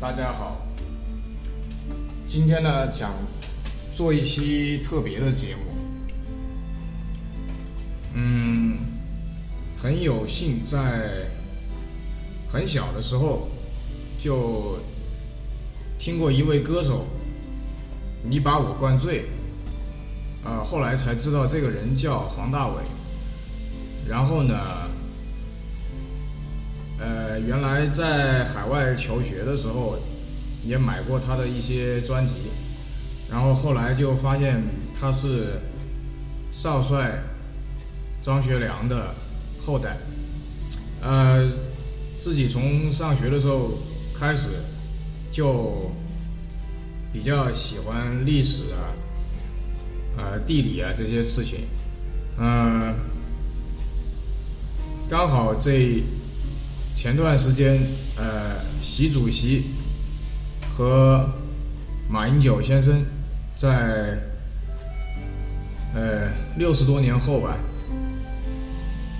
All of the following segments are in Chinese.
大家好，今天呢想做一期特别的节目，嗯，很有幸在很小的时候就听过一位歌手，你把我灌醉，啊，后来才知道这个人叫黄大炜，然后呢。呃，原来在海外求学的时候，也买过他的一些专辑，然后后来就发现他是少帅张学良的后代。呃，自己从上学的时候开始就比较喜欢历史啊、呃地理啊这些事情，嗯，刚好这。前段时间，呃，习主席和马英九先生在呃六十多年后吧，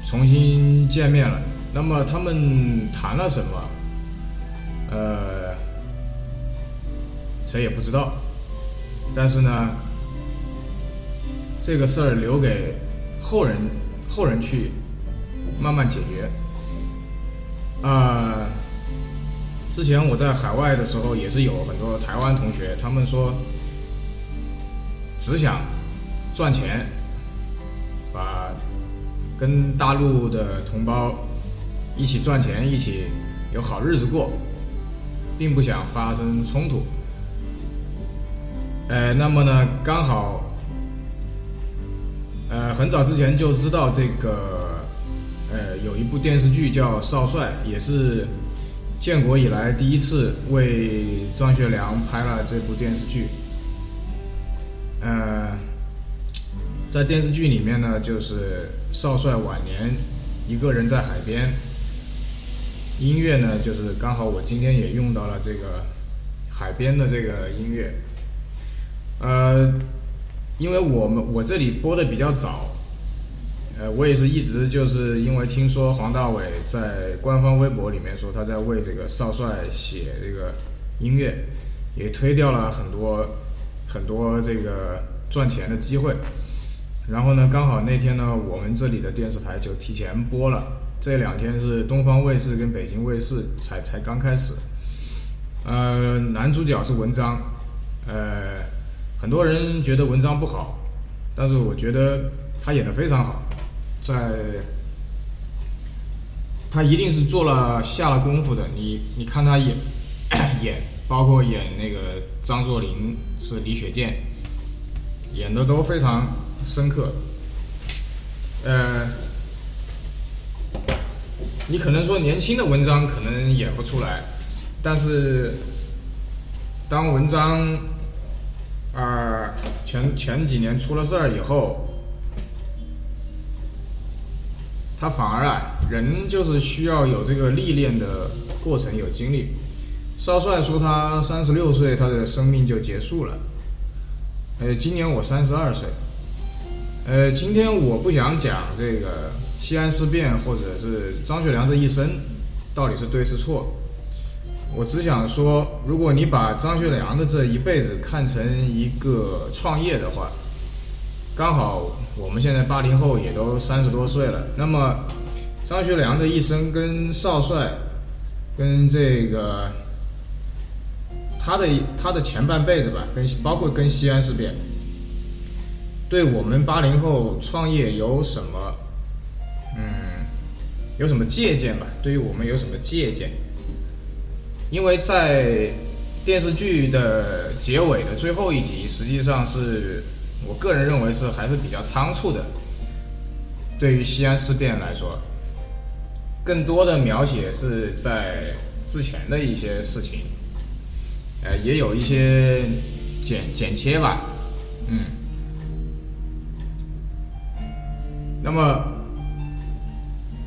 重新见面了。那么他们谈了什么？呃，谁也不知道。但是呢，这个事儿留给后人后人去慢慢解决。啊，之前我在海外的时候，也是有很多台湾同学，他们说只想赚钱，把跟大陆的同胞一起赚钱，一起有好日子过，并不想发生冲突。呃，那么呢，刚好，呃，很早之前就知道这个。呃，有一部电视剧叫《少帅》，也是建国以来第一次为张学良拍了这部电视剧。呃，在电视剧里面呢，就是少帅晚年一个人在海边，音乐呢，就是刚好我今天也用到了这个海边的这个音乐。呃，因为我们我这里播的比较早。呃，我也是一直就是因为听说黄大炜在官方微博里面说他在为这个少帅写这个音乐，也推掉了很多很多这个赚钱的机会。然后呢，刚好那天呢，我们这里的电视台就提前播了。这两天是东方卫视跟北京卫视才才刚开始。呃，男主角是文章，呃，很多人觉得文章不好，但是我觉得他演的非常好。在，他一定是做了下了功夫的。你你看他演 演，包括演那个张作霖是李雪健，演的都非常深刻。呃，你可能说年轻的文章可能演不出来，但是当文章啊前前几年出了事儿以后。他反而啊，人就是需要有这个历练的过程，有经历。少帅说他三十六岁，他的生命就结束了。呃，今年我三十二岁。呃，今天我不想讲这个西安事变，或者是张学良这一生到底是对是错。我只想说，如果你把张学良的这一辈子看成一个创业的话。刚好我们现在八零后也都三十多岁了，那么张学良的一生跟少帅，跟这个他的他的前半辈子吧，跟包括跟西安事变，对我们八零后创业有什么，嗯，有什么借鉴吧？对于我们有什么借鉴？因为在电视剧的结尾的最后一集，实际上是。我个人认为是还是比较仓促的。对于西安事变来说，更多的描写是在之前的一些事情，呃，也有一些剪剪切吧，嗯。那么，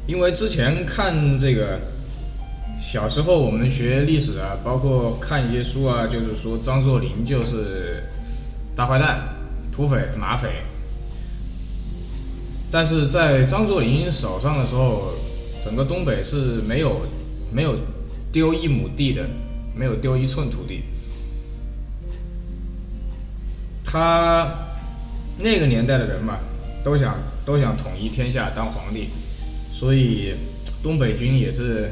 因为之前看这个，小时候我们学历史啊，包括看一些书啊，就是说张作霖就是大坏蛋。土匪、马匪，但是在张作霖手上的时候，整个东北是没有没有丢一亩地的，没有丢一寸土地。他那个年代的人嘛，都想都想统一天下当皇帝，所以东北军也是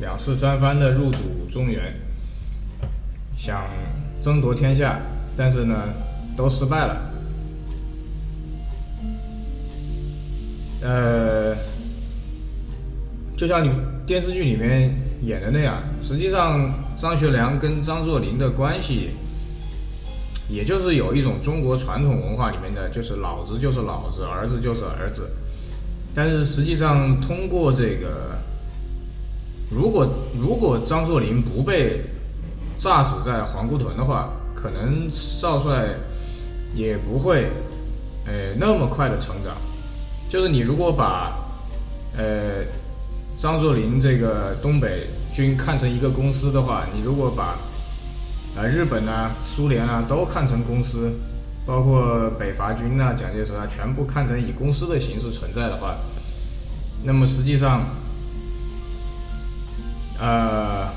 两次三番的入主中原，想争夺天下，但是呢都失败了。呃，就像你电视剧里面演的那样，实际上张学良跟张作霖的关系。也就是有一种中国传统文化里面的，就是老子就是老子，儿子就是儿子。但是实际上，通过这个，如果如果张作霖不被炸死在皇姑屯的话，可能少帅也不会呃那么快的成长。就是你如果把呃张作霖这个东北军看成一个公司的话，你如果把啊，日本呢、苏联啊，都看成公司，包括北伐军啊、蒋介石啊，全部看成以公司的形式存在的话，那么实际上，呃，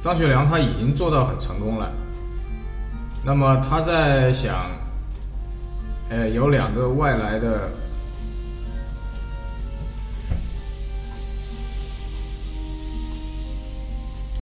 张学良他已经做到很成功了。那么他在想，呃，有两个外来的